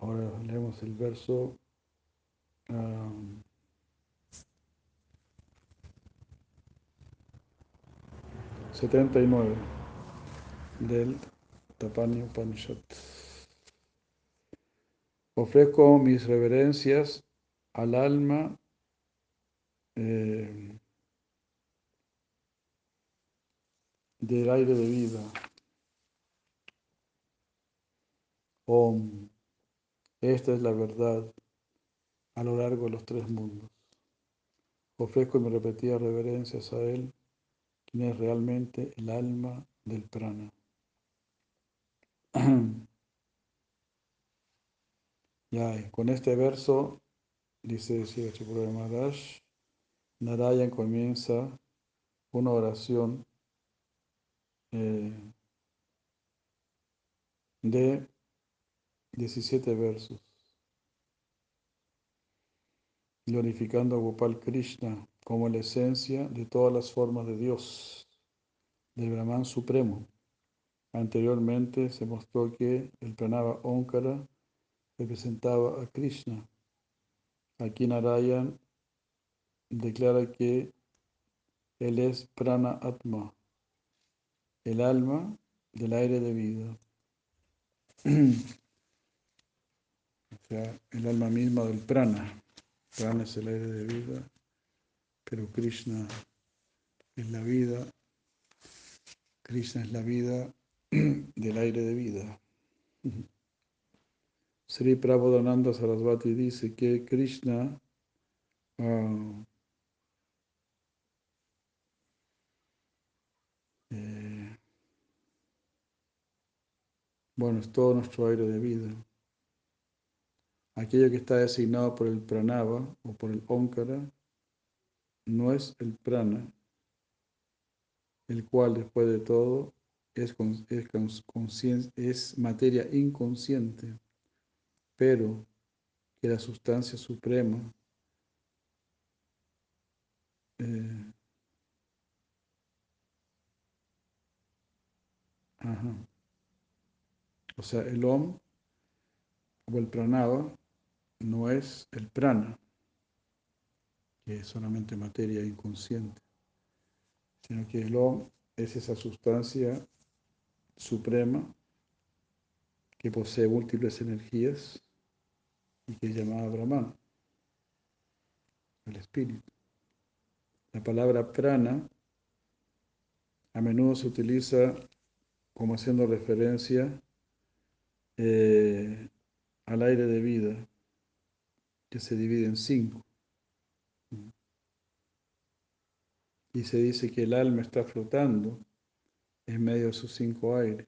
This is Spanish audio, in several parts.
Ahora leemos el verso um, setenta y nueve del Tapani Upanishad. Ofrezco mis reverencias al alma eh, del aire de vida. Esta es la verdad a lo largo de los tres mundos. Ofrezco mis repetidas reverencias a Él, quien es realmente el alma del prana. ya, y con este verso, dice Sri Chipura Maharaj, Narayan comienza una oración eh, de 17 versos, glorificando a Gopal Krishna como la esencia de todas las formas de Dios, del Brahman Supremo. Anteriormente se mostró que el pranava Onkara representaba a Krishna. Aquí Narayan declara que él es Prana Atma, el alma del aire de vida. el alma misma del prana. Prana es el aire de vida, pero Krishna es la vida. Krishna es la vida del aire de vida. Sri Prabodhananda Sarasvati dice que Krishna uh, eh, bueno, es todo nuestro aire de vida. Aquello que está designado por el pranava o por el omkara no es el prana, el cual después de todo es, es, es materia inconsciente, pero que la sustancia suprema eh, o sea, el Om o el pranava no es el prana, que es solamente materia inconsciente, sino que el Om es esa sustancia suprema que posee múltiples energías y que es llamada Brahman, el espíritu. La palabra prana a menudo se utiliza como haciendo referencia eh, al aire de vida, que se divide en cinco. Y se dice que el alma está flotando en medio de sus cinco aires.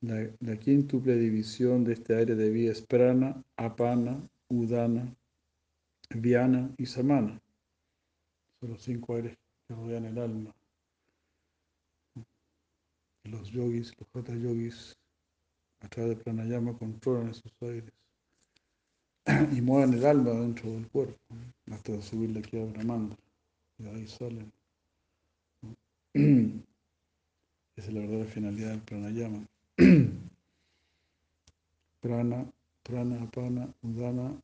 La, la quíntuple división de este aire de vida es prana, apana, udana, viana y samana. Son los cinco aires que rodean el alma. Los yogis, los hatha yogis, a través de pranayama controlan esos aires y mueven el alma dentro del cuerpo hasta subirle aquí a Brahmanda y de ahí salen. Esa es la verdadera finalidad del pranayama. prana, prana, apana, udana,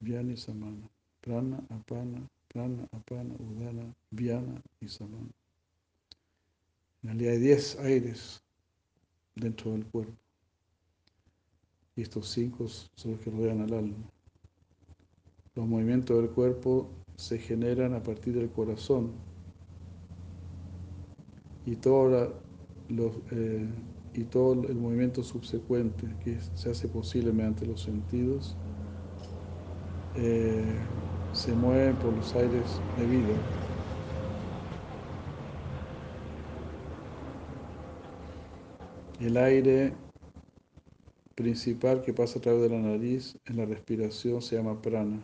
vyani, samana. Prana, apana, prana, apana, udana, viana y samana. En realidad hay 10 aires dentro del cuerpo. Estos cinco son los que rodean al alma. Los movimientos del cuerpo se generan a partir del corazón. Y todo, los, eh, y todo el movimiento subsecuente que se hace posible mediante los sentidos eh, se mueve por los aires de vida. El aire principal que pasa a través de la nariz en la respiración se llama prana.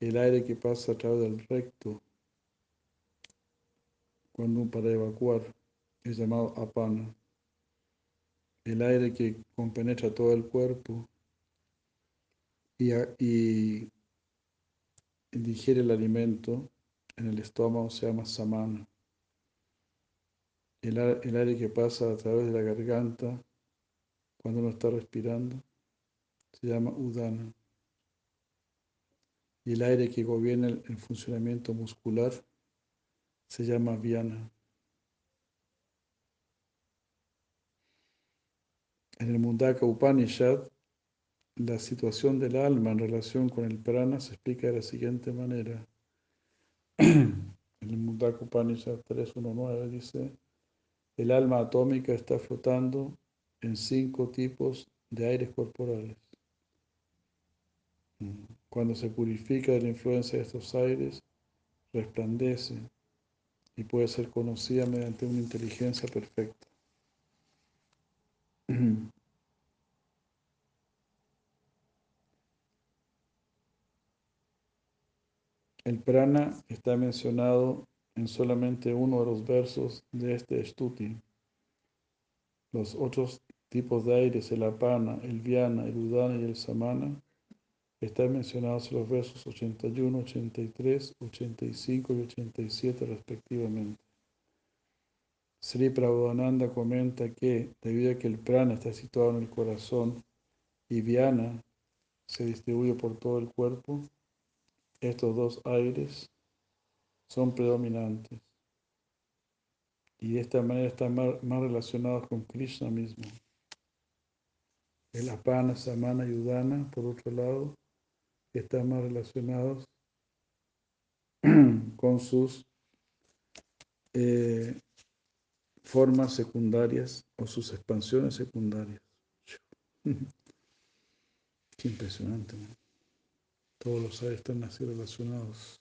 El aire que pasa a través del recto cuando para evacuar es llamado apana. El aire que compenetra todo el cuerpo y, y digiere el alimento en el estómago se llama samana. El, el aire que pasa a través de la garganta cuando uno está respirando se llama udana. Y el aire que gobierna el, funcionamiento muscular se llama viana. En el Mundaka Upanishad, la situación del alma en relación con el prana se explica de la siguiente manera. En el Mundaka Upanishad 3.1.9 dice, el alma atómica está flotando en cinco tipos de aires corporales. Cuando se purifica de la influencia de estos aires, resplandece y puede ser conocida mediante una inteligencia perfecta. El prana está mencionado en solamente uno de los versos de este stuti. Los otros tipos de aires, el apana, el viana, el udana y el samana, están mencionados en los versos 81, 83, 85 y 87 respectivamente. Sri Prabhupada comenta que, debido a que el prana está situado en el corazón y viana se distribuye por todo el cuerpo, estos dos aires son predominantes y de esta manera están más, relacionados con Krishna mismo. El apana, samana y udana, por otro lado, están más relacionados con sus eh, formas secundarias o sus expansiones secundarias. Qué impresionante. Todos los aires están así relacionados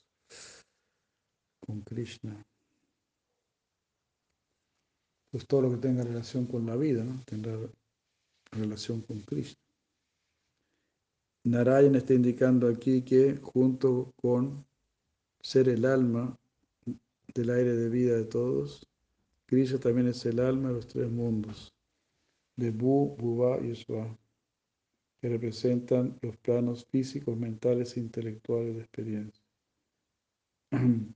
con Krishna. Pues todo lo que tenga relación con la vida, ¿no? tendrá relación con Krishna. Narayan está indicando aquí que junto con ser el alma del aire de vida de todos, Krishna también es el alma de los tres mundos, de Bu, Buba y Swa, que representan los planos físicos, mentales e intelectuales de experiencia.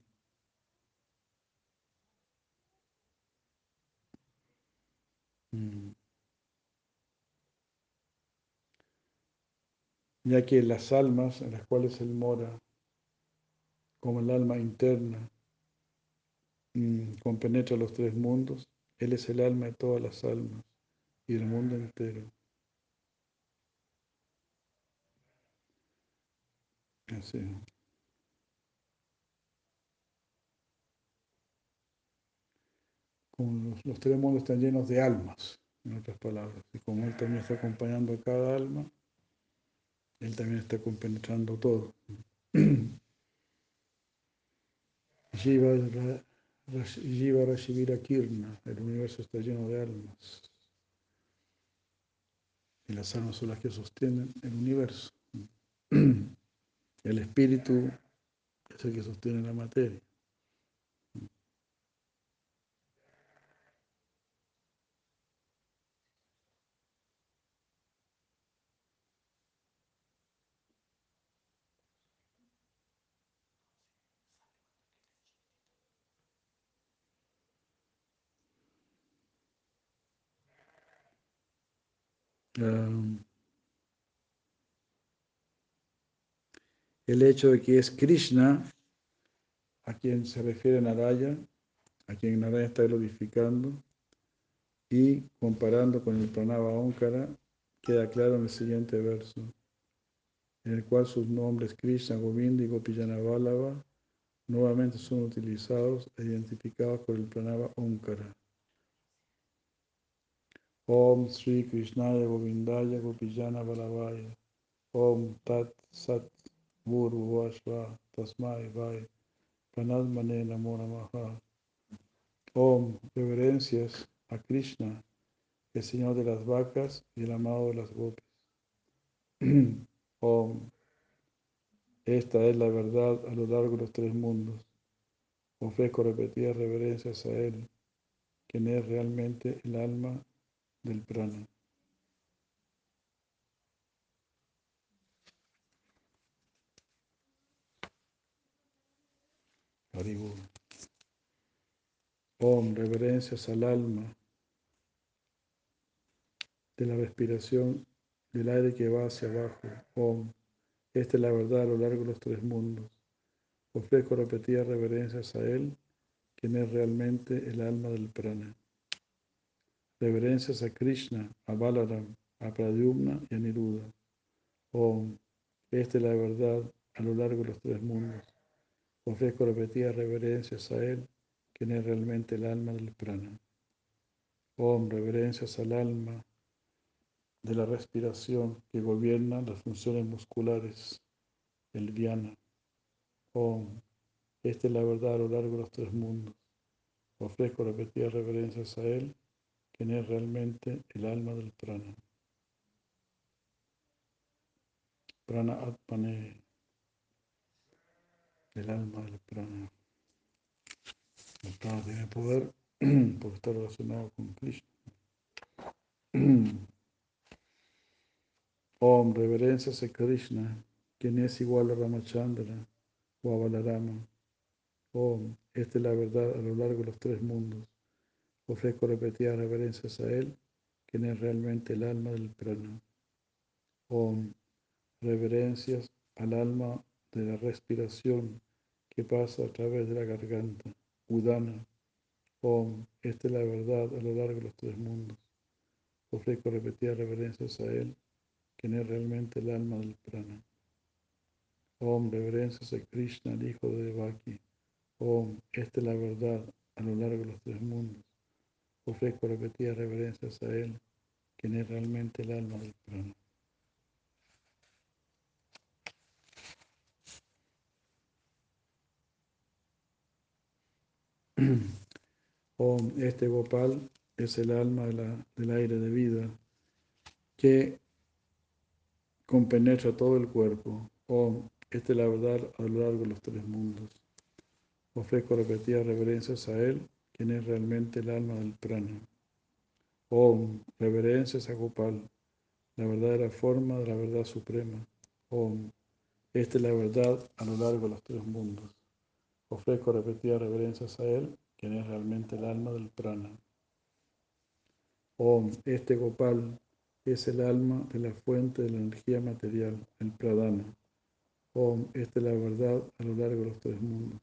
Mm. Ya que las almas en las cuales Él mora, como el alma interna, mm, compenetra los tres mundos, Él es el alma de todas las almas y el mundo entero. Así. como los, tres mundos están llenos de almas, en otras palabras. Y como Él también está acompañando a cada alma, Él también está compenetrando todo. Jiva, Rashivira Kirna, el universo está lleno de almas. Y las almas son las que sostienen el universo. El espíritu es el que sostiene la materia. El hecho de que es Krishna a quien se refiere Naraya, a quien Naraya está glorificando, y comparando con el pranava Onkara, queda claro en el siguiente verso, en el cual sus nombres Krishna, Govinda y Gopijana nuevamente son utilizados e identificados por el pranava Onkara. Om Sri Krishnaya Govindaya Gopijana Balavaya. Om Tat Sat Guru Vashva Tasmai Vai. Pranadmane Namo Namaha. Om, reverencias a Krishna, el Señor de las vacas y el amado de las gopis. Om, esta es la verdad a lo largo de los tres mundos. Ofrezco repetidas reverencias a Él, quien es realmente el alma del prana. Om, reverencias al alma de la respiración del aire que va hacia abajo. Om, esta es la verdad a lo largo de los tres mundos. Ofrezco repetidas reverencias a Él, quien es realmente el alma del prana. Reverencias a Krishna, a Balaram, a Pradyumna y a Niruda. Om, esta es la verdad a lo largo de los tres mundos. Ofrezco repetidas reverencias a Él, quien es realmente el alma del prana. Om, reverencias al alma de la respiración que gobierna las funciones musculares, el Dhyana. Om, esta es la verdad a lo largo de los tres mundos. Ofrezco repetidas reverencias a Él, quien es realmente el alma del prana. Prana Atmane, el alma del prana. El prana tiene poder porque está relacionado con Krishna. Om, reverencias a Krishna, quien es igual a Ramachandra o a Balarama. Om, esta es la verdad a lo largo de los tres mundos. Ofrezco repetidas reverencias a Él, quien es realmente el alma del prana. Om, reverencias al alma de la respiración que pasa a través de la garganta. Udana. Om, esta es la verdad a lo largo de los tres mundos. Ofrezco repetidas reverencias a Él, quien es realmente el alma del prana. Om, reverencias a Krishna, el hijo de Devaki. Om, esta es la verdad a lo largo de los tres mundos. Ofrezco repetidas reverencias a Él, quien es realmente el alma del prana. Om, este Gopal es el alma del aire de vida que compenetra todo el cuerpo. Om, esta es la verdad a lo largo de los tres mundos. Ofrezco repetidas reverencias a Él, quien es realmente el alma del prana. Om, reverencias a Gopal, la verdadera forma de la verdad suprema. Om, esta es la verdad a lo largo de los tres mundos. Ofrezco repetidas reverencias a Él, quien es realmente el alma del prana. Om, este Gopal es el alma de la fuente de la energía material, el pradana. Om, esta es la verdad a lo largo de los tres mundos.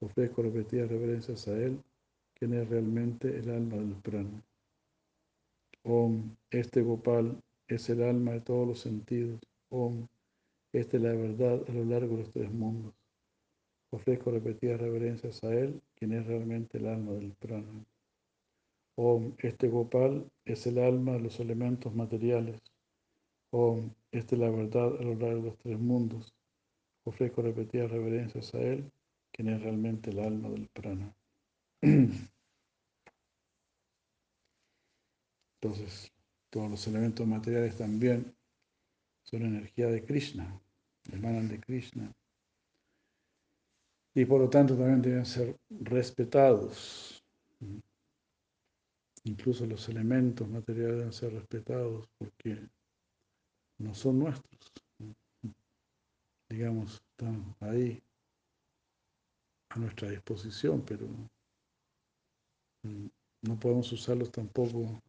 Ofrezco repetidas reverencias a Él, quien es realmente el alma del prana. Om, este Gopal es el alma de todos los sentidos. Om, esta es la verdad a lo largo de los tres mundos. Ofrezco repetidas reverencias a Él, quien es realmente el alma del prana. Om, este Gopal es el alma de los elementos materiales. Om, esta es la verdad a lo largo de los tres mundos. Ofrezco repetidas reverencias a Él, quien es realmente el alma del prana. Entonces, todos los elementos materiales también son energía de Krishna, emanan de Krishna. Y por lo tanto también deben ser respetados. Incluso los elementos materiales deben ser respetados porque no son nuestros. Digamos, están ahí a nuestra disposición, pero no podemos usarlos tampoco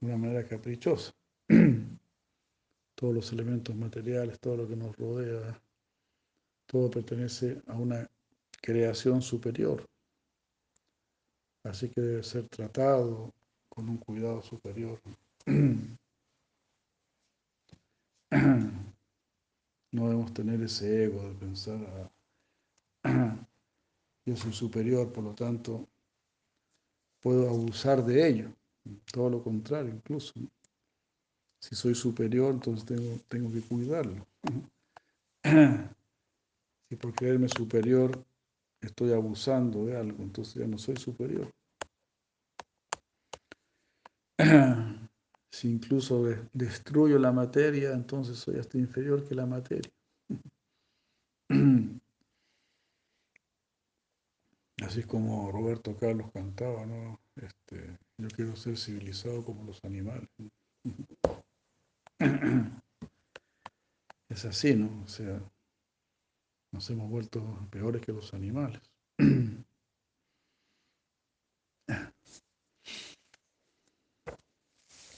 de una manera caprichosa. Todos los elementos materiales, todo lo que nos rodea, todo pertenece a una creación superior. Así que debe ser tratado con un cuidado superior. No debemos tener ese ego de pensar, ah, yo soy superior, por lo tanto, puedo abusar de ello. Todo lo contrario, incluso. Si soy superior, entonces tengo, tengo que cuidarlo. Si por creerme superior estoy abusando de algo, entonces ya no soy superior. Si incluso destruyo la materia, entonces soy hasta inferior que la materia. Así como Roberto Carlos cantaba, ¿no? Este, yo quiero ser civilizado como los animales. Es así, ¿no? O sea, nos hemos vuelto peores que los animales.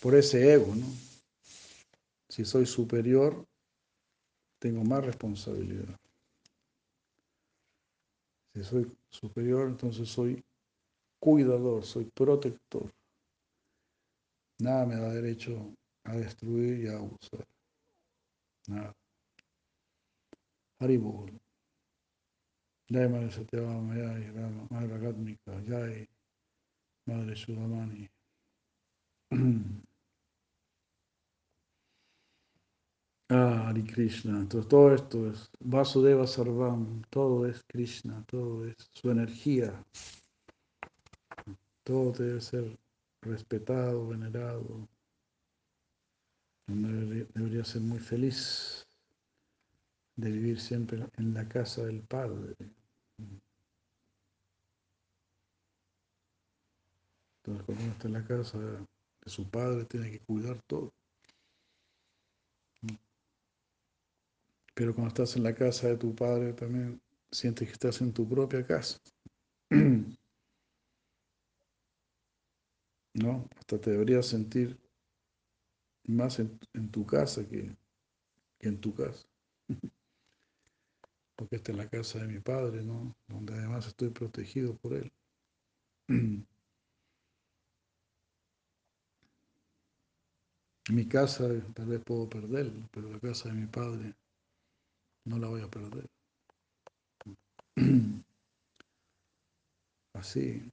Por ese ego, ¿no? Si soy superior, tengo más responsabilidad. Si soy superior, entonces soy cuidador, soy protector. Nada me da derecho a destruir y a abusar. Nada. Haribol. Jai Madre Satyavama, Jai Madre Ragatmika, Jai Madre Sudamani. Ah, Hari Krishna. Entonces todo esto es Vasudeva Sarvam, todo es Krishna, todo es su energía. Todo debe ser respetado, venerado. Debería, debería ser muy feliz de vivir siempre en la casa del Padre. Entonces cuando uno está en la casa de su Padre tiene que cuidar todo. Pero cuando estás en la casa de tu padre también sientes que estás en tu propia casa. ¿No? Hasta te deberías sentir más en, tu casa que, en tu casa. Porque esta es la casa de mi padre, ¿no? Donde además estoy protegido por él. Mi casa tal vez puedo perderlo, pero la casa de mi padre no la voy a perder. Así.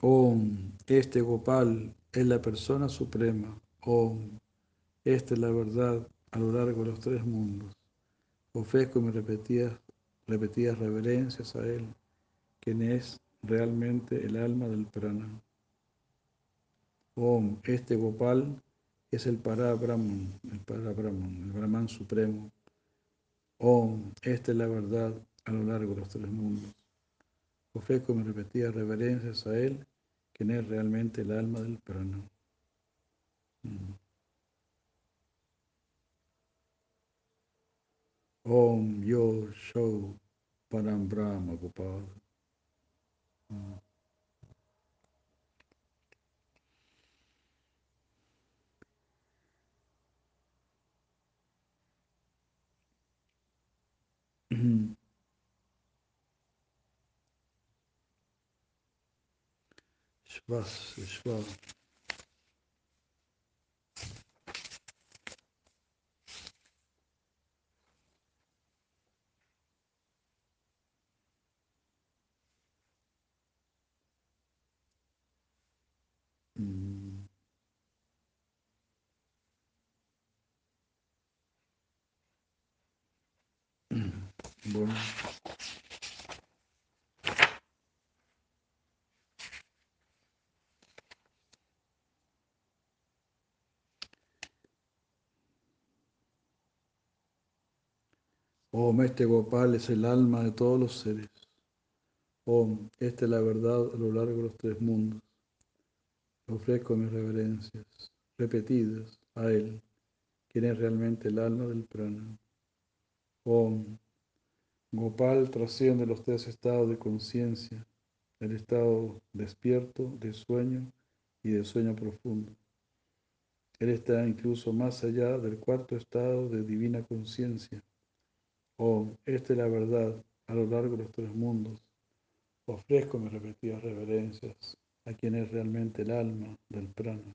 Om, este Gopal es la persona suprema. Om, esta es la verdad a lo largo de los tres mundos. Ofrezco mis repetidas, repetidas reverencias a Él, quien es realmente el alma del prana. Om, este Gopal es el Parabrahman, el Parabrahman, el Brahman supremo. Om, esta es la verdad a lo largo de los tres mundos. Ofrezco mis repetidas reverencias a Él, quien es realmente el alma del prana. Mm. Om Yo Shou Param Brahma Gopal. Mm. Shvas, Shvas. Mm. Bueno. Om, este Gopal es el alma de todos los seres. Om, esta es la verdad a lo largo de los tres mundos. Ofrezco mis reverencias repetidas a Él, quien es realmente el alma del prana. Om, Gopal trasciende los tres estados de conciencia, el estado despierto, de sueño y de sueño profundo. Él está incluso más allá del cuarto estado de divina conciencia. Oh, esta es la verdad a lo largo de los tres mundos. Ofrezco mis repetidas reverencias a quien es realmente el alma del prana.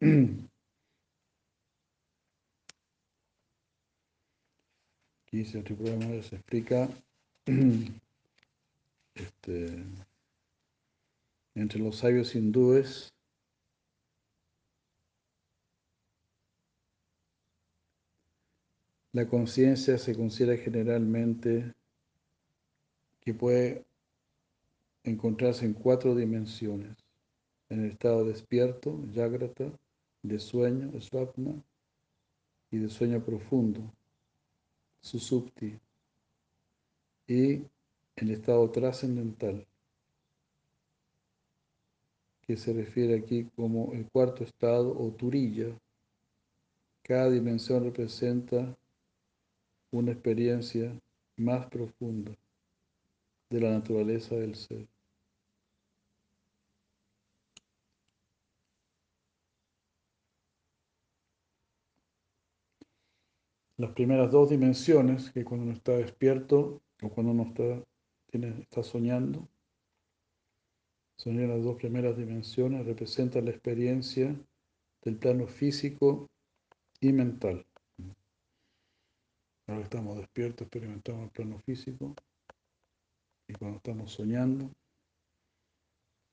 Aquí se se explica este, entre los sabios hindúes la conciencia se considera generalmente que puede encontrarse en cuatro dimensiones, en el estado despierto, jagrata, de sueño, swapna, y de sueño profundo, susupti, y el estado trascendental, que se refiere aquí como el cuarto estado o turilla. Cada dimensión representa una experiencia más profunda de la naturaleza del ser. Las primeras dos dimensiones, que cuando uno está despierto o cuando uno está, está soñando, son las dos primeras dimensiones, representan la experiencia del plano físico y mental. Ahora estamos despiertos, experimentamos el plano físico. Y cuando estamos soñando,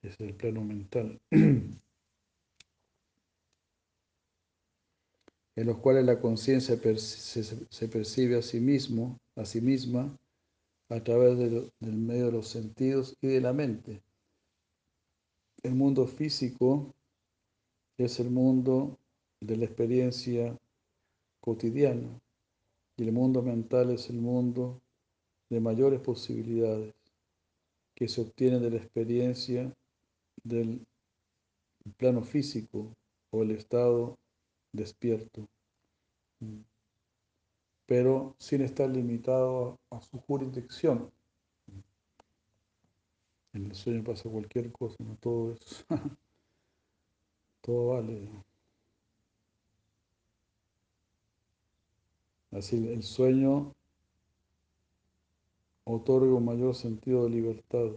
es el plano mental, en los cuales la conciencia se percibe a sí mismo, a sí misma, a través del medio de los sentidos y de la mente. El mundo físico es el mundo de la experiencia cotidiana y el mundo mental es el mundo de mayores posibilidades que se obtiene de la experiencia del plano físico o el estado despierto, pero sin estar limitado a, su jurisdicción. En el sueño pasa cualquier cosa, no todo es, todo vale. Así el sueño otorga un mayor sentido de libertad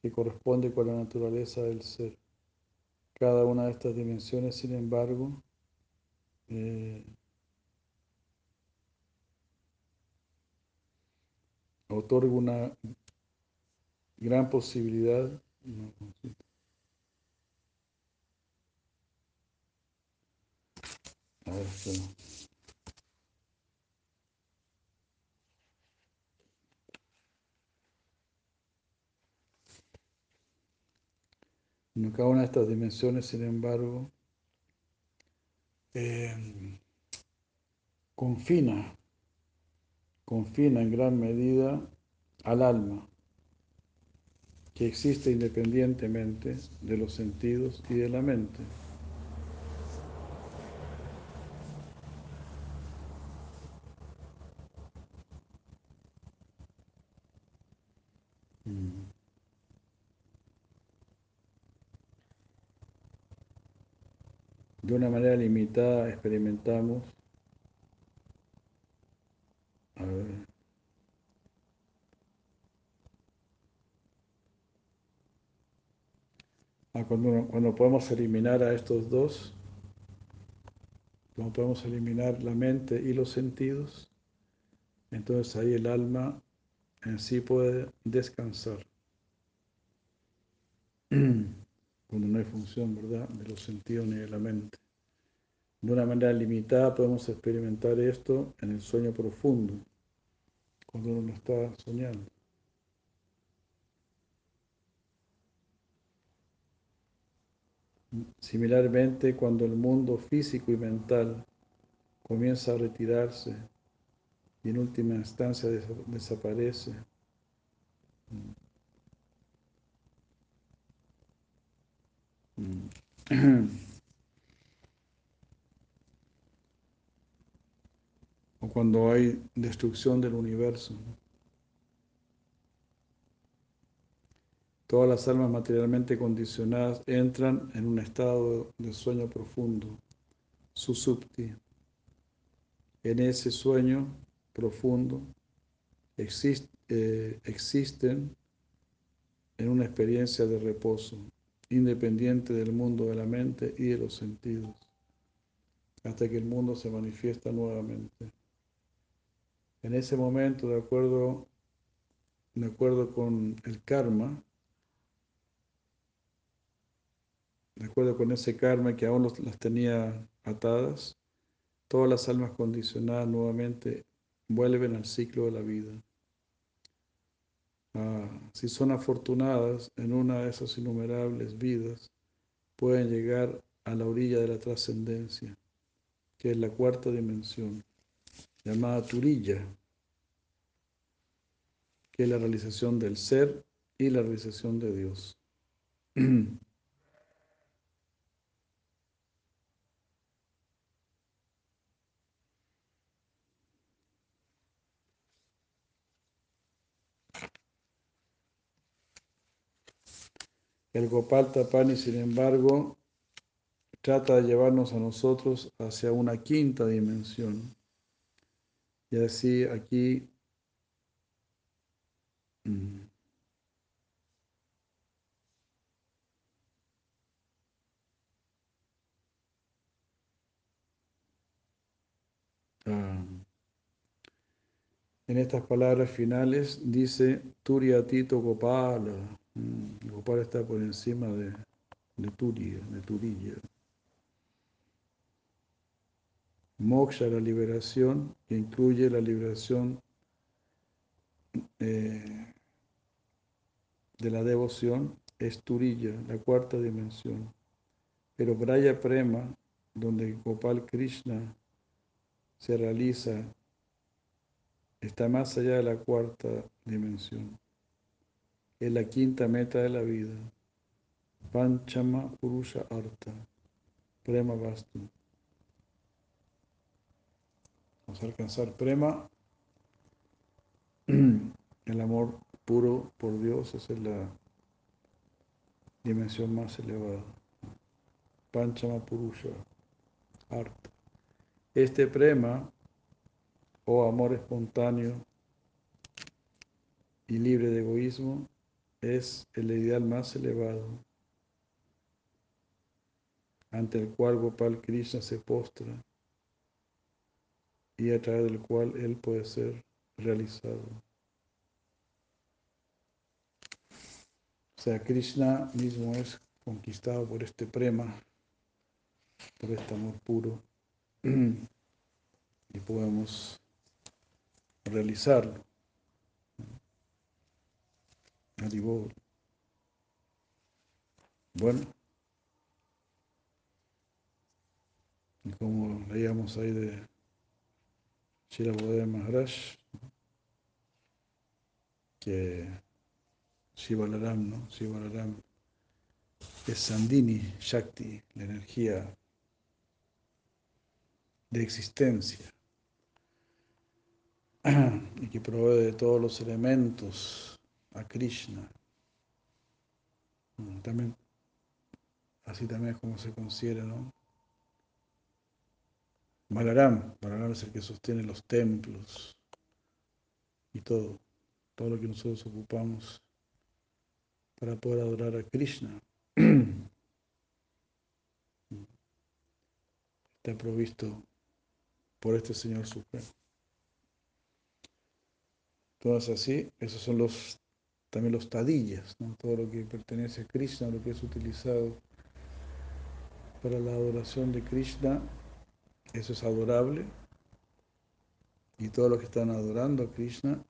que corresponde con la naturaleza del ser. Cada una de estas dimensiones, sin embargo, eh, otorga una gran posibilidad. A ver, cada una de estas dimensiones, sin embargo, eh, confina, confina en gran medida al alma, que existe independientemente de los sentidos y de la mente. De una manera limitada experimentamos ah, cuando, cuando podemos eliminar a estos dos, cuando podemos eliminar la mente y los sentidos, entonces ahí el alma en sí puede descansar. cuando no hay función, ¿verdad?, de los sentidos ni de la mente. De una manera limitada podemos experimentar esto en el sueño profundo, cuando uno no está soñando. Similarmente, cuando el mundo físico y mental comienza a retirarse y en última instancia desaparece, o cuando hay destrucción del universo. Todas las almas materialmente condicionadas entran en un estado de sueño profundo Susupti. En ese sueño profundo eh, existen en una experiencia de reposo, independiente del mundo de la mente y de los sentidos, hasta que el mundo se manifiesta nuevamente. En ese momento, de acuerdo, de acuerdo con el karma, de acuerdo con ese karma que aún las tenía atadas, todas las almas condicionadas nuevamente vuelven al ciclo de la vida. Ah, si son afortunadas en una de esas innumerables vidas, pueden llegar a la orilla de la trascendencia, que es la cuarta dimensión, llamada Turilla, que es la realización del ser y la realización de Dios. El Gopal Tapani, sin embargo, trata de llevarnos a nosotros hacia una quinta dimensión. Y así aquí mm, ah, en estas palabras finales dice Turiatito Gopala. Mm, Gopal está por encima de, de Turiya, de Turilla. Moksha, la liberación, que incluye la liberación eh, de la devoción, es Turilla, la cuarta dimensión. Pero Braya Prema, donde Gopal Krishna se realiza, está más allá de la cuarta dimensión es la quinta meta de la vida. Panchama Purusha Arta. Prema Vastu. Vamos a alcanzar Prema. El amor puro por Dios, es la dimensión más elevada. Panchama Purusha Arta. Este Prema, o amor espontáneo y libre de egoísmo, es el ideal más elevado ante el cual Gopal Krishna se postra y a través del cual él puede ser realizado. O sea, Krishna mismo es conquistado por este prema, por este amor puro, y podemos realizarlo. Bueno, y como leíamos ahí de Shira Maharaj, que Shivalaram, ¿no? Shivalaram es Sandini Shakti, la energía de existencia y que provee de todos los elementos a Krishna. También, así también es como se considera, ¿no? Balaram, Balaram es el que sostiene los templos y todo, todo lo que nosotros ocupamos para poder adorar a Krishna. Está provisto por este Señor Supremo. Todas así, esos son los también los tadillas, todo lo que pertenece a Krishna, lo que es utilizado para la adoración de Krishna, eso es adorable. Y todos los que están adorando a Krishna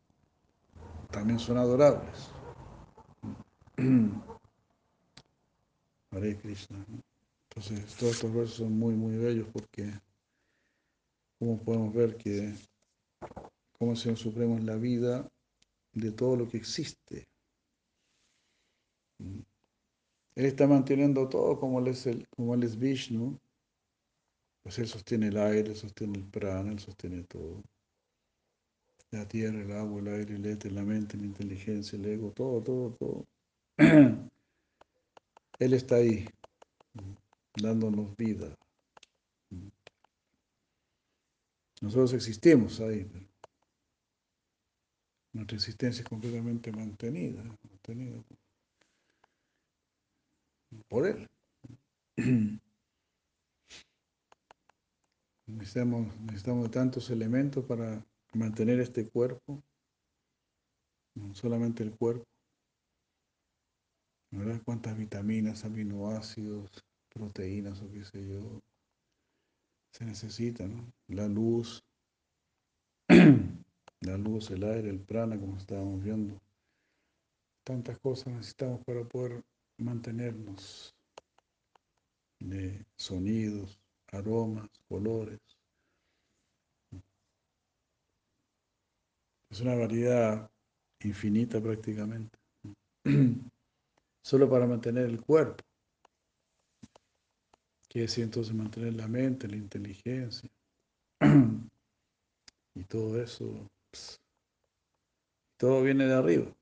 también son adorables. Hare Krishna. Entonces, todos estos versos son muy, muy bellos porque, como podemos ver que como Señor Supremo es la vida de todo lo que existe. Él está manteniendo todo como él es, el, como es Vishnu. Pues él sostiene el aire, sostiene el prana, él sostiene todo. La tierra, el agua, el aire, el éter, la mente, la inteligencia, el ego, todo, todo, todo. Él está ahí, dándonos vida. Nosotros existimos ahí, nuestra existencia es completamente mantenida, mantenida por Él. Necesitamos, necesitamos tantos elementos para mantener este cuerpo, no solamente el cuerpo. ¿Verdad? Cuántas vitaminas, aminoácidos, proteínas o qué sé yo se necesitan, La luz, la luz, el aire, el prana, como estábamos viendo. Tantas cosas necesitamos para poder mantenernos de sonidos, aromas, colores. Es una variedad infinita prácticamente. Solo para mantener el cuerpo. Quiere decir entonces mantener la mente, la inteligencia. y todo eso. todo viene de arriba.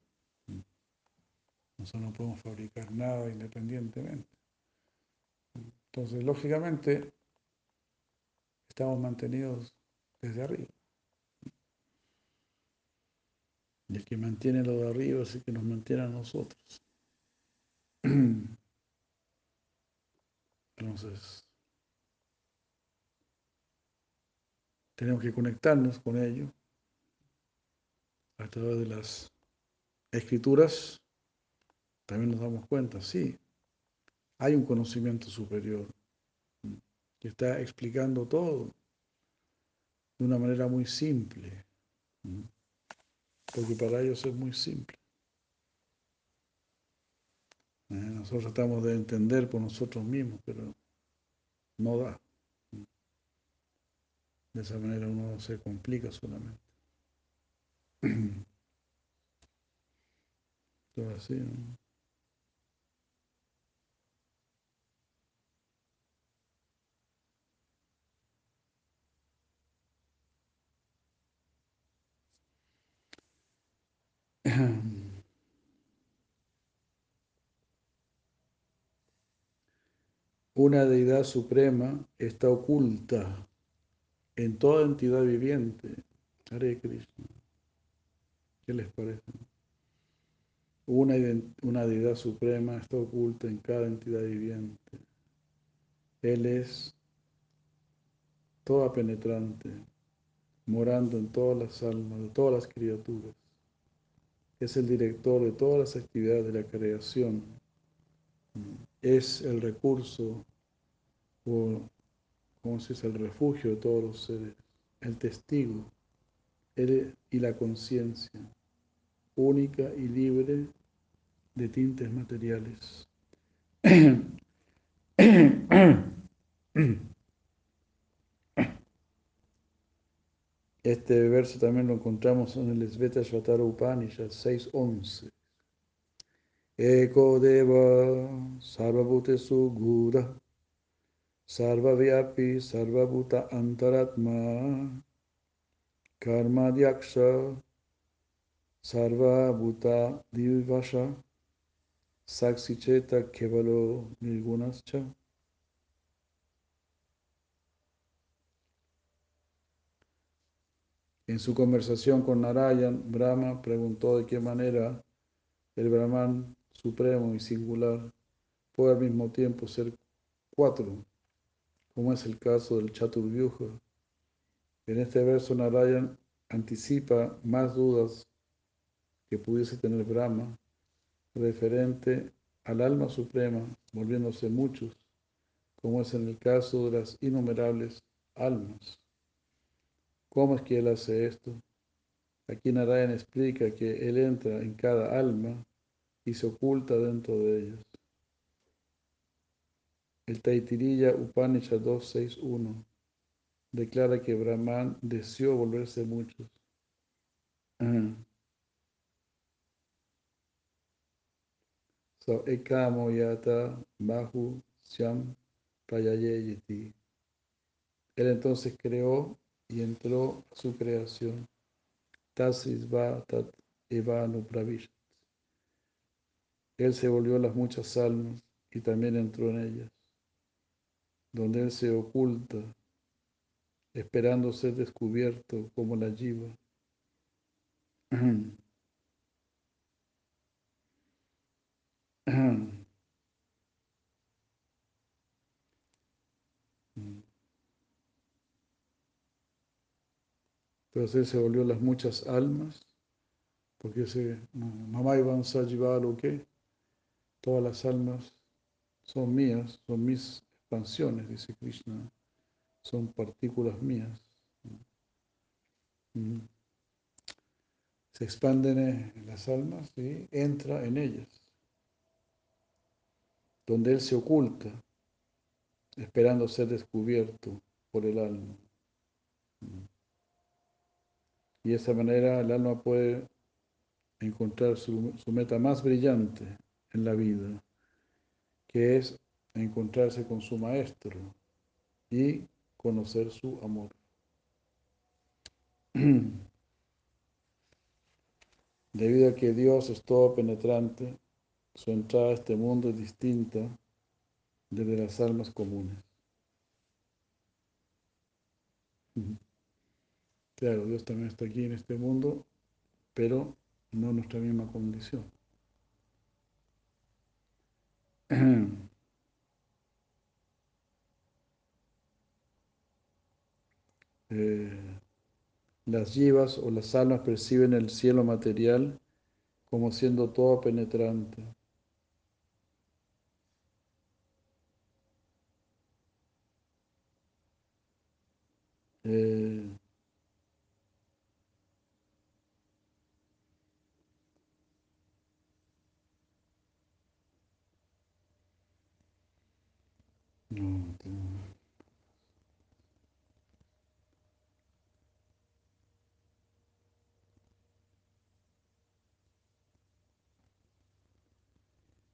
Nosotros no podemos fabricar nada independientemente. Entonces, lógicamente, estamos mantenidos desde arriba. Y el que mantiene lo de arriba es el que nos mantiene a nosotros. Entonces, tenemos que conectarnos con ello a través de las escrituras. También nos damos cuenta, sí, hay un conocimiento superior que está explicando todo de una manera muy simple, porque para ellos es muy simple. Eh, nosotros tratamos de entender por nosotros mismos, pero no da. De esa manera uno se complica solamente. ¿no? Una deidad suprema está oculta en toda entidad viviente. Hare. ¿Qué les parece? Una, una deidad suprema está oculta en cada entidad viviente. Él es toda penetrante, morando en todas las almas de todas las criaturas es el director de todas las actividades de la creación, es el recurso o, como se dice, el refugio de todos los seres, el testigo y la conciencia, única y libre de tintes materiales. Este verso también lo encontramos en el Sveta Shvatara Upanishad 6.11. Eko Deva Sarvabhutesu Gura Sarvavyapi Sarvabhuta Antaratma Karma Dyaksha Sarvabhuta Divasha Saksicheta Kevalo Nirgunascha En su conversación con Narayan, Brahma preguntó de qué manera el Brahman supremo y singular puede al mismo tiempo ser cuatro, como es el caso del Chaturvyuja. En este verso Narayan anticipa más dudas que pudiese tener Brahma referente al alma suprema, volviéndose muchos, como es en el caso de las innumerables almas. ¿Cómo es que él hace esto? Aquí Narayan explica que él entra en cada alma y se oculta dentro de ellas. El Taitirilla Upanishad 261 declara que Brahman deseó volverse muchos. So, ekamo yata bahu syam Él entonces creó y entró su creación. Tasisva tat Él se volvió a las muchas almas y también entró en ellas. Donde Él se oculta, esperando ser descubierto como la jiva. Entonces él se volvió las muchas almas, porque ese mamá Iván lo que todas las almas son mías, son mis expansiones, dice Krishna, son partículas mías. Mm. Se expanden en las almas y entra en ellas, donde él se oculta, esperando ser descubierto por el alma. Y de esa manera el alma puede encontrar su, meta más brillante en la vida, que es encontrarse con su maestro y conocer su amor. Debido a que Dios es todo penetrante, su entrada a este mundo es distinta de las almas comunes. Claro, Dios también está aquí en este mundo, pero no en nuestra misma condición. Eh, las yivas o las almas perciben el cielo material como siendo todo penetrante. Eh,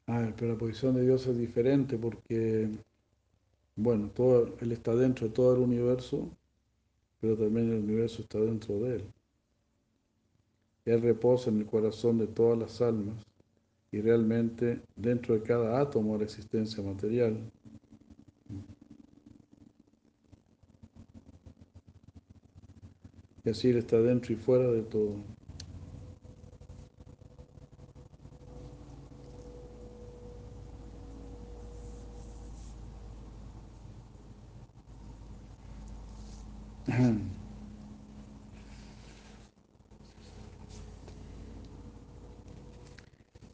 Ah, pero la posición de Dios es diferente porque, bueno, todo, Él está dentro de todo el universo, pero también el universo está dentro de Él. Él reposa en el corazón de todas las almas y realmente dentro de cada átomo de la existencia material. Y así Él está dentro y fuera de todo.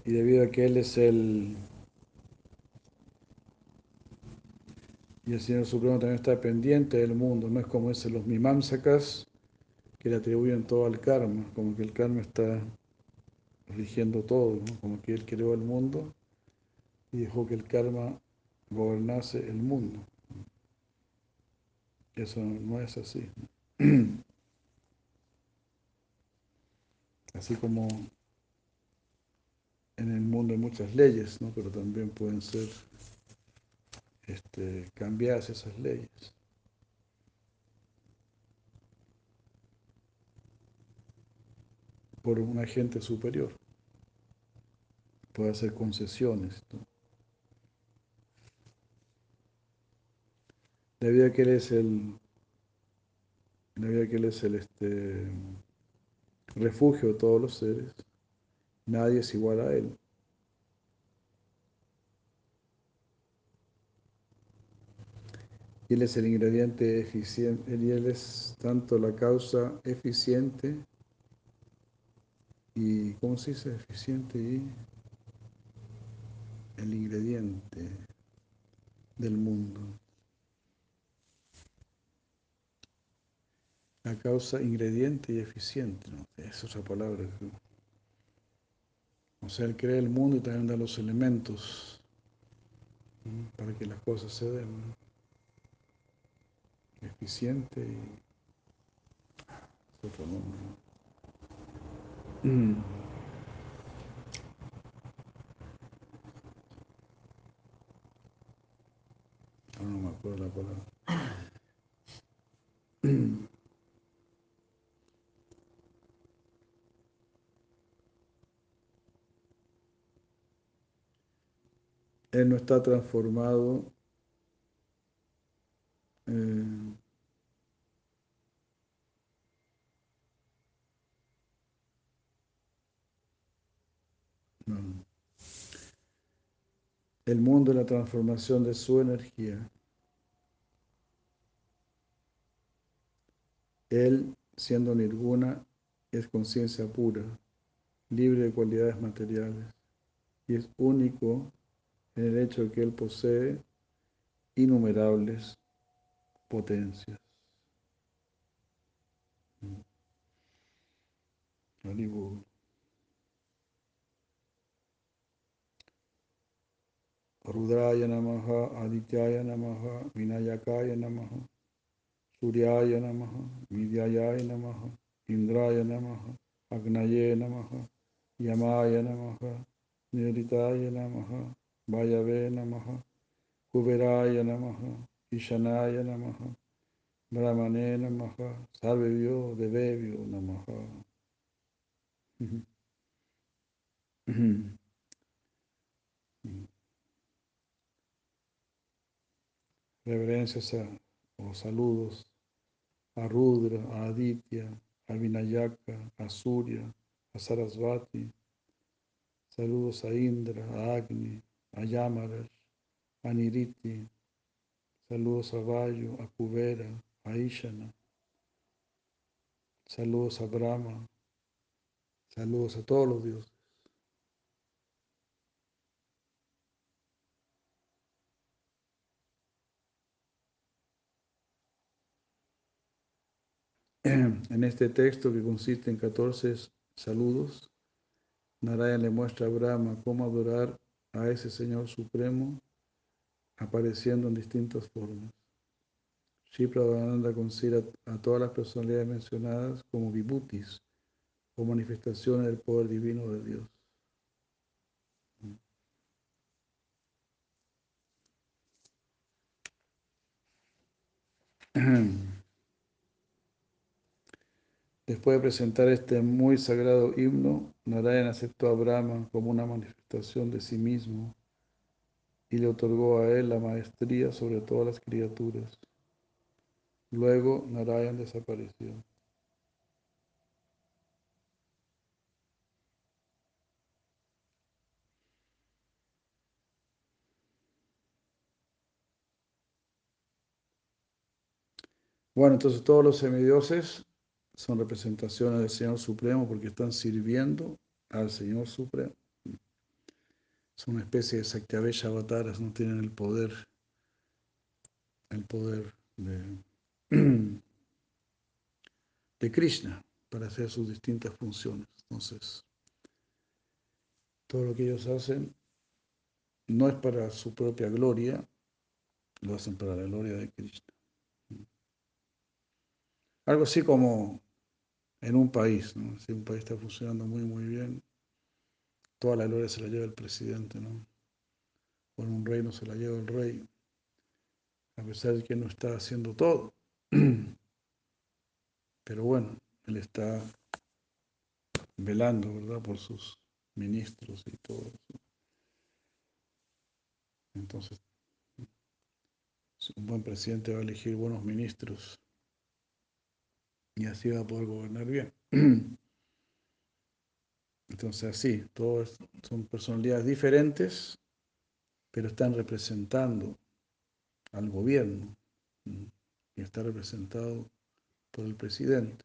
Y debido a que Él es el... Y el Señor Supremo también está pendiente del mundo, no es como ese los mimamsakas que le atribuyen todo al karma, como que el karma está rigiendo todo, como que Él creó el mundo y dejó que el karma gobernase el mundo. Eso no es así. Así como en el mundo hay muchas leyes, ¿no? pero también pueden ser este, cambiadas esas leyes. Por un agente superior. Puede hacer concesiones. ¿no? Debido a que él es el, debido a que él es el este, refugio de todos los seres, nadie es igual a él. Y él es el ingrediente eficiente, y él es tanto la causa eficiente y, ¿cómo se dice? Eficiente el ingrediente del mundo. La causa ingrediente y eficiente, ¿no? es otra palabra. O sea, él crea el mundo y también da los elementos para que las cosas se den. Eficiente y. Mm. no me acuerdo la palabra. Él no está transformado eh, el mundo y la transformación de su energía. Él, siendo nirguna, es conciencia pura, libre de cualidades materiales, y es único en el hecho de que Él posee innumerables potencias. Rudraya namaha, Adityaya namaha, Vinayakaya namaha, Suryaya namaha, Vidyayaya namaha, Indraya namaha, Agnaye namaha, Yamaya namaha, Niritaya namaha, Vayave namaha, Kuberaya namaha, Ishanaya namaha, Brahmane namaha, Sarvevyo Devevyo namaha. Reverencias o saludos a Rudra, a Aditya, a Vinayaka, a Surya, a Sarasvati. Saludos a Indra, a Agni, a Yamarash, a Niriti. Saludos a Vayu, a Kuvera, a Ishana. Saludos a Brahma. Saludos a todos los dioses. En este texto que consiste en 14 saludos, Narayana le muestra a Brahma cómo adorar a ese Señor Supremo apareciendo en distintas formas. Shri Prabhupada considera a todas las personalidades mencionadas como vibhutis o manifestaciones del poder divino de Dios. Después de presentar este muy sagrado himno, Narayana aceptó a Brahma como una manifestación de sí mismo y le otorgó a él la maestría sobre todas las criaturas. Luego Narayan desapareció. Bueno, entonces todos los semidioses son representaciones del Señor Supremo porque están sirviendo al Señor Supremo. Son una especie de Sakyaveya avataras, no tienen el poder, el poder de, de Krishna para hacer sus distintas funciones. Entonces, todo lo que ellos hacen no es para su propia gloria, lo hacen para la gloria de Krishna. Algo así como en un país, ¿no? Si un país está funcionando muy, muy bien, toda la gloria se la lleva el presidente, ¿no? O en un reino se la lleva el rey, a pesar de que no está haciendo todo. Pero bueno, él está velando, ¿verdad?, por sus ministros y todo eso. Entonces, un buen presidente va a elegir buenos ministros y así va a poder gobernar bien. Entonces, así, todos son personalidades diferentes, pero están representando al gobierno y está representado por el presidente.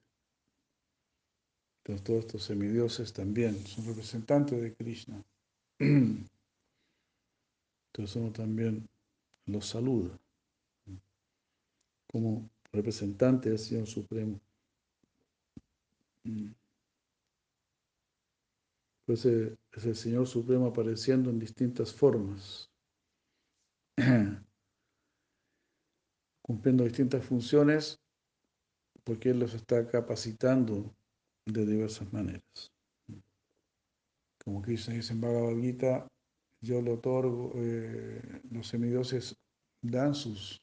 Entonces, todos estos semidioses también son representantes de Krishna. Entonces, uno también los saluda como representante del Señor Supremo. Pues es el Señor Supremo apareciendo en distintas formas, cumpliendo distintas funciones, porque Él los está capacitando de diversas maneras. Como Krishna dice en Bhagavad Gita, yo le otorgo, eh, los semidioses dan sus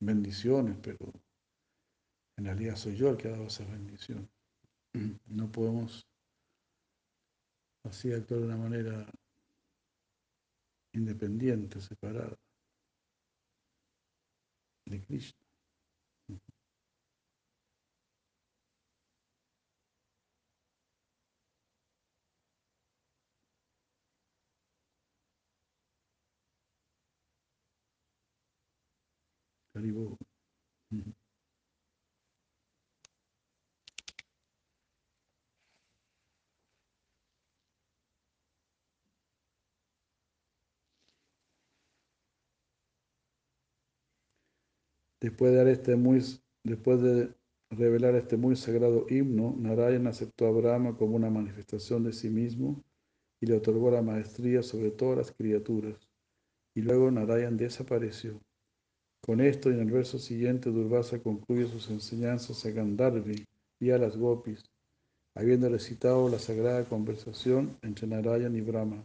bendiciones, pero en realidad soy yo el que ha dado esas bendiciones. No podemos así actuar de una manera independiente, separada de Krishna. Después de, dar este muy, después de revelar este muy sagrado himno, Narayan aceptó a Brahma como una manifestación de sí mismo y le otorgó la maestría sobre todas las criaturas. Y luego Narayan desapareció. Con esto, y en el verso siguiente, Durvasa concluye sus enseñanzas a Gandharvi y a las gopis, habiendo recitado la sagrada conversación entre Narayan y Brahma.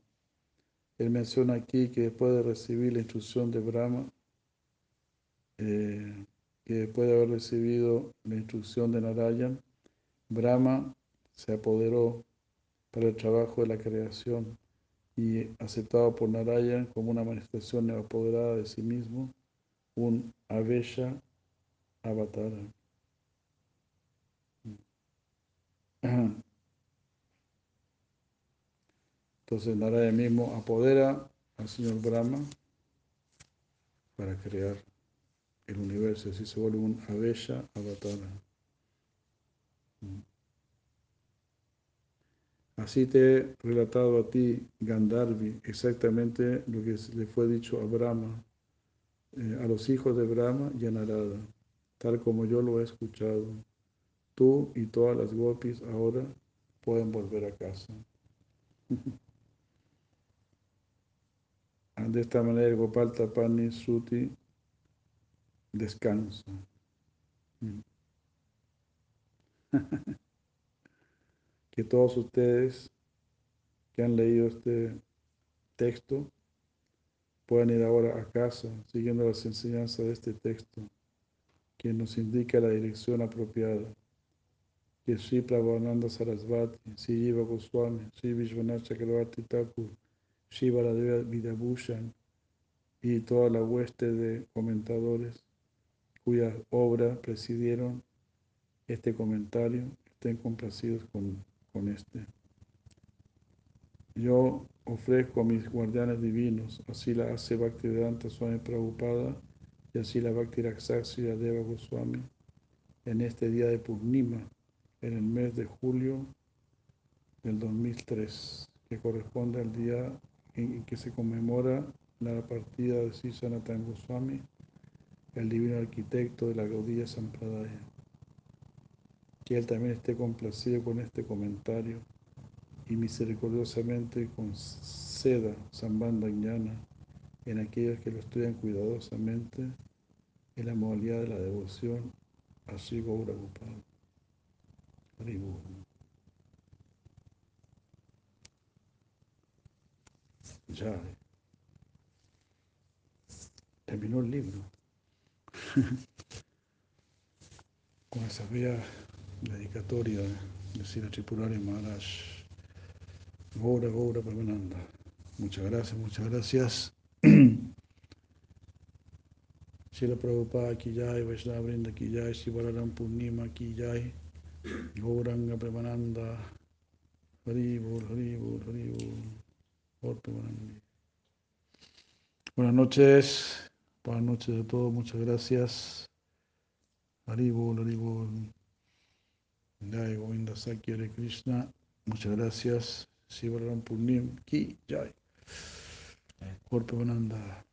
Él menciona aquí que después de recibir la instrucción de Brahma, eh, que después de haber recibido la instrucción de Narayan, Brahma se apoderó para el trabajo de la creación y aceptado por Narayan como una manifestación apoderada de sí mismo, un Avesha Avatar. Entonces Narayan mismo apodera al señor Brahma para crear el universo, así se vuelve un Avesha Avatar. Así te he relatado a ti, Gandharvi, exactamente lo que le fue dicho a Brahma, eh, a los hijos de Brahma y a Narada, tal como yo lo he escuchado. Tú y todas las gopis ahora pueden volver a casa. De esta manera Gopal Tapani Suti descansa. que todos ustedes que han leído este texto puedan ir ahora a casa siguiendo las enseñanzas de este texto, que nos indica la dirección apropiada. Que Sri Prabhupada Sarasvati, Sri Jiva Goswami, Sri Vishwanath Chakravarti Thakur, Sri Varadeva Vidabhushan y toda la hueste de comentadores cuyas obras presidieron este comentario estén complacidos con, con este. Yo ofrezco a mis guardianes divinos, así la hace Bhaktivedanta Swami Prabhupada y así la Bhakti Rakshasi Deva Goswami, en este día de Purnima, en el mes de julio del 2003, que corresponde al día en que se conmemora la partida de Sisanatan Goswami, el divino arquitecto de la Gaudilla Sampradaya. Que él también esté complacido con este comentario y misericordiosamente conceda Sambanda Jnana en aquellos que lo estudian cuidadosamente en la modalidad de la devoción a Sri Gaura Gopal. Ya. Terminó el libro. Con esa bella dedicatoria de Sira Tripurari Maharaj. Gora, Gora, Parmananda. Muchas gracias, muchas gracias. Sila Prabhupada ki jai, Vaishnava Brinda ki jai, Sivararam Purnima ki jai, Gauranga Premananda, Hari Bol, Hari Bol, Hari Bol, Buenas noches, buenas noches a todos, muchas gracias. Hari Bol, Hari Bol. Jai Govinda Sakya Hare Krishna, muchas gracias. Sivararam Purnim ki jai. Corpe Bananda.